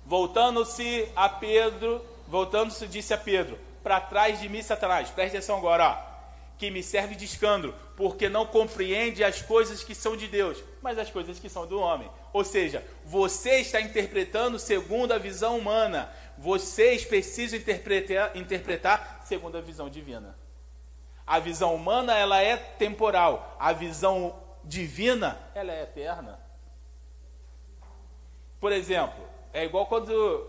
Voltando-se a Pedro, voltando-se, disse a Pedro: Para trás de mim, Satanás, preste atenção agora, ó, que me serve de escândalo, porque não compreende as coisas que são de Deus, mas as coisas que são do homem. Ou seja, você está interpretando segundo a visão humana, vocês precisam interpretar, interpretar segundo a visão divina. A visão humana ela é temporal, a visão divina ela é eterna. Por exemplo, é igual quando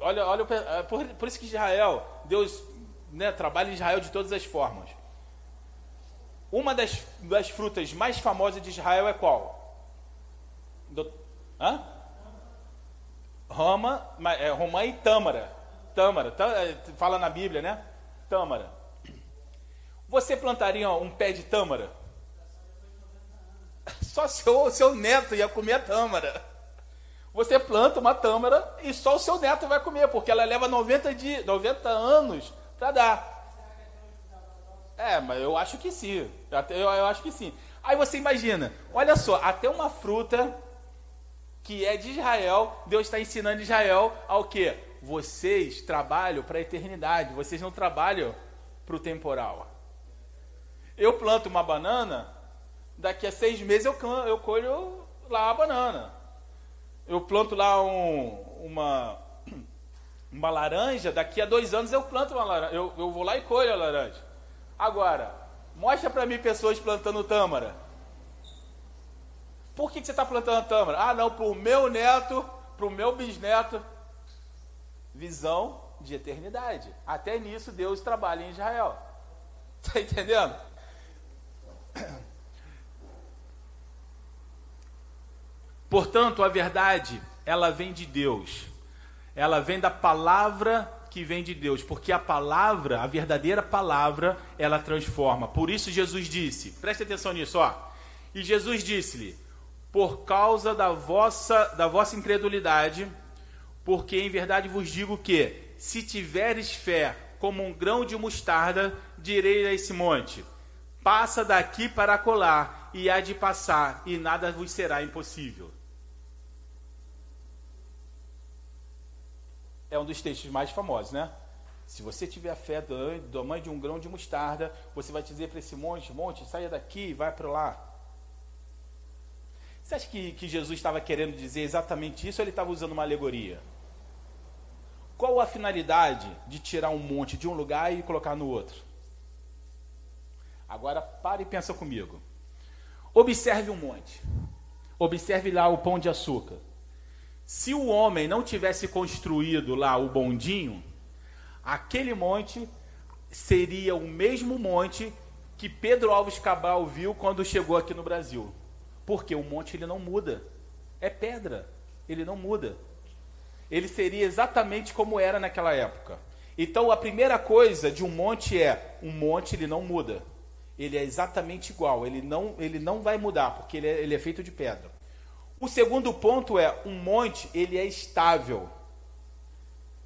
olha, olha é por, por isso que Israel, Deus né, trabalha em Israel de todas as formas. Uma das, das frutas mais famosas de Israel é qual? Do, hã? Roma, é, Romã e Tâmara. Tâmara, tá, é, fala na Bíblia, né? Tâmara. Você plantaria um pé de tâmara? Só seu, seu neto ia comer a tâmara. Você planta uma tâmara e só o seu neto vai comer, porque ela leva 90, de, 90 anos para dar. É, mas eu acho que sim. Eu, eu acho que sim. Aí você imagina, olha só, até uma fruta que é de Israel, Deus está ensinando Israel ao que? Vocês trabalham para a eternidade, vocês não trabalham para o temporal. Eu planto uma banana, daqui a seis meses eu, eu colho lá a banana. Eu planto lá um, uma, uma laranja, daqui a dois anos eu planto uma laranja. Eu, eu vou lá e colho a laranja. Agora, mostra para mim pessoas plantando tâmara. Por que, que você está plantando tâmara? Ah, não, para o meu neto, para o meu bisneto. Visão de eternidade. Até nisso Deus trabalha em Israel. Está entendendo? Portanto, a verdade, ela vem de Deus. Ela vem da palavra que vem de Deus, porque a palavra, a verdadeira palavra, ela transforma. Por isso Jesus disse, preste atenção nisso, ó. E Jesus disse-lhe: Por causa da vossa da vossa incredulidade, porque em verdade vos digo que se tiveres fé como um grão de mostarda, direi a esse monte: Passa daqui para colar, e há de passar, e nada vos será impossível. É um dos textos mais famosos, né? Se você tiver a fé do, do tamanho de um grão de mostarda, você vai dizer para esse monte, monte, saia daqui e vai para lá. Você acha que, que Jesus estava querendo dizer exatamente isso ou ele estava usando uma alegoria? Qual a finalidade de tirar um monte de um lugar e colocar no outro? Agora pare e pensa comigo. Observe um monte. Observe lá o pão de açúcar. Se o homem não tivesse construído lá o bondinho, aquele monte seria o mesmo monte que Pedro Alves Cabral viu quando chegou aqui no Brasil. Porque o monte ele não muda. É pedra, ele não muda. Ele seria exatamente como era naquela época. Então a primeira coisa de um monte é, um monte ele não muda. Ele é exatamente igual, ele não, ele não vai mudar, porque ele é, ele é feito de pedra. O segundo ponto é, um monte, ele é estável.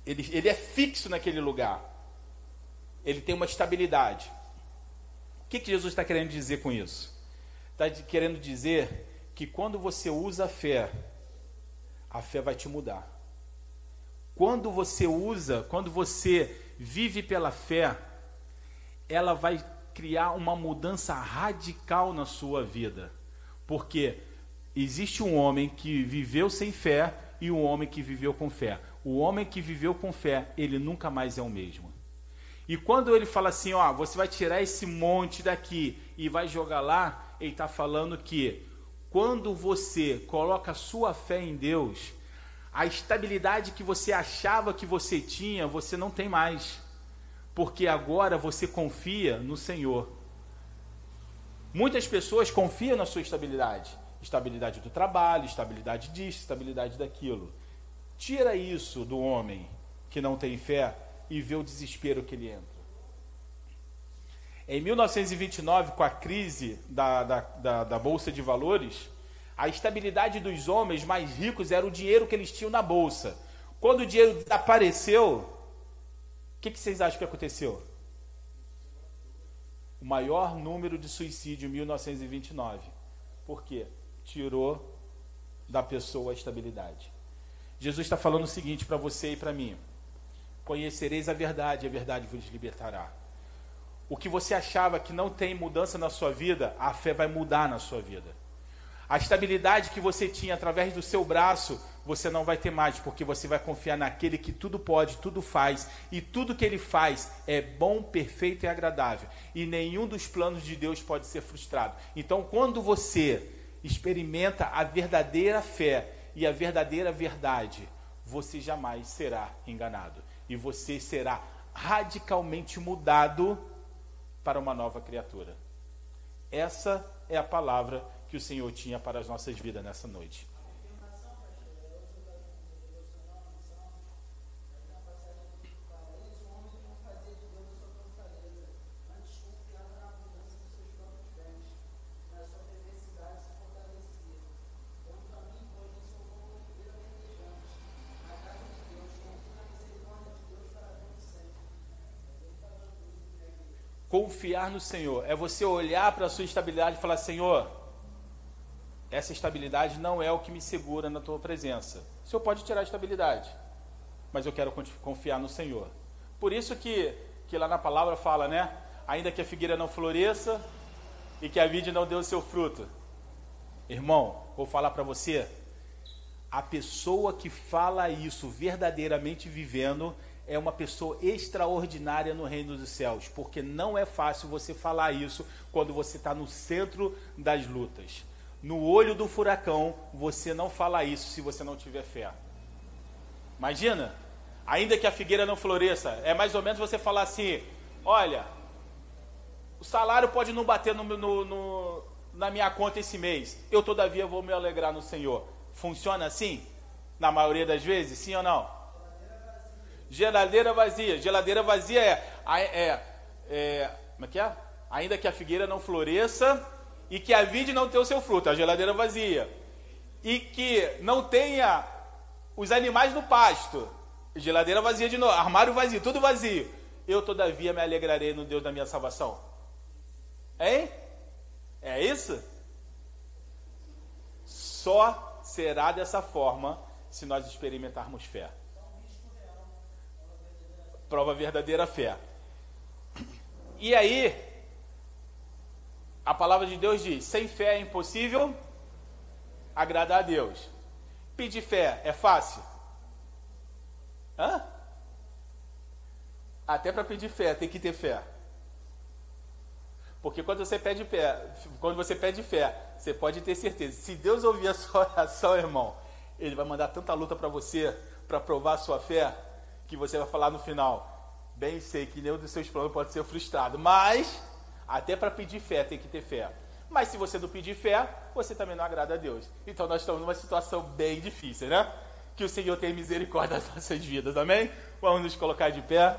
Ele, ele é fixo naquele lugar. Ele tem uma estabilidade. O que, que Jesus está querendo dizer com isso? Está querendo dizer que quando você usa a fé, a fé vai te mudar. Quando você usa, quando você vive pela fé, ela vai criar uma mudança radical na sua vida. Porque existe um homem que viveu sem fé e um homem que viveu com fé. O homem que viveu com fé, ele nunca mais é o mesmo. E quando ele fala assim, ó, você vai tirar esse monte daqui e vai jogar lá, ele está falando que quando você coloca sua fé em Deus, a estabilidade que você achava que você tinha, você não tem mais. Porque agora você confia no Senhor. Muitas pessoas confiam na sua estabilidade. Estabilidade do trabalho, estabilidade disso, estabilidade daquilo. Tira isso do homem que não tem fé e vê o desespero que ele entra. Em 1929, com a crise da, da, da, da Bolsa de Valores, a estabilidade dos homens mais ricos era o dinheiro que eles tinham na Bolsa. Quando o dinheiro desapareceu, o que, que vocês acham que aconteceu? O maior número de suicídio em 1929. Por quê? Tirou da pessoa a estabilidade. Jesus está falando o seguinte para você e para mim: Conhecereis a verdade, a verdade vos libertará. O que você achava que não tem mudança na sua vida, a fé vai mudar na sua vida. A estabilidade que você tinha através do seu braço, você não vai ter mais, porque você vai confiar naquele que tudo pode, tudo faz, e tudo que ele faz é bom, perfeito e agradável. E nenhum dos planos de Deus pode ser frustrado. Então, quando você experimenta a verdadeira fé e a verdadeira verdade, você jamais será enganado. E você será radicalmente mudado para uma nova criatura. Essa é a palavra que o Senhor tinha para as nossas vidas nessa noite. Confiar no Senhor é você olhar para a sua estabilidade e falar: Senhor, essa estabilidade não é o que me segura na tua presença. O Senhor pode tirar a estabilidade, mas eu quero confiar no Senhor. Por isso que, que lá na palavra fala, né? Ainda que a figueira não floresça e que a vide não dê o seu fruto. Irmão, vou falar para você, a pessoa que fala isso verdadeiramente vivendo é uma pessoa extraordinária no reino dos céus, porque não é fácil você falar isso quando você está no centro das lutas. No olho do furacão, você não fala isso se você não tiver fé. Imagina, ainda que a figueira não floresça, é mais ou menos você falar assim: olha, o salário pode não bater no, no, no, na minha conta esse mês, eu todavia vou me alegrar no Senhor. Funciona assim? Na maioria das vezes, sim ou não? Geladeira vazia. Geladeira vazia é, é, é, como é que é? Ainda que a figueira não floresça e que a vide não tenha o seu fruto, a geladeira vazia. E que não tenha os animais no pasto, geladeira vazia de novo, armário vazio, tudo vazio. Eu todavia me alegrarei no Deus da minha salvação. Hein? É isso? Só será dessa forma se nós experimentarmos fé prova a verdadeira fé. E aí, a palavra de Deus diz: sem fé é impossível agradar a Deus. Pedir fé é fácil? Hã? Até para pedir fé tem que ter fé. Porque quando você pede fé, quando você pede fé, você pode ter certeza. Se Deus ouvir a sua oração, irmão, Ele vai mandar tanta luta para você, para provar a sua fé, que você vai falar no final: bem sei que nenhum dos seus planos pode ser frustrado, mas até para pedir fé tem que ter fé. Mas se você não pedir fé, você também não agrada a Deus. Então nós estamos numa situação bem difícil, né? Que o Senhor tenha misericórdia das nossas vidas, amém? Vamos nos colocar de pé.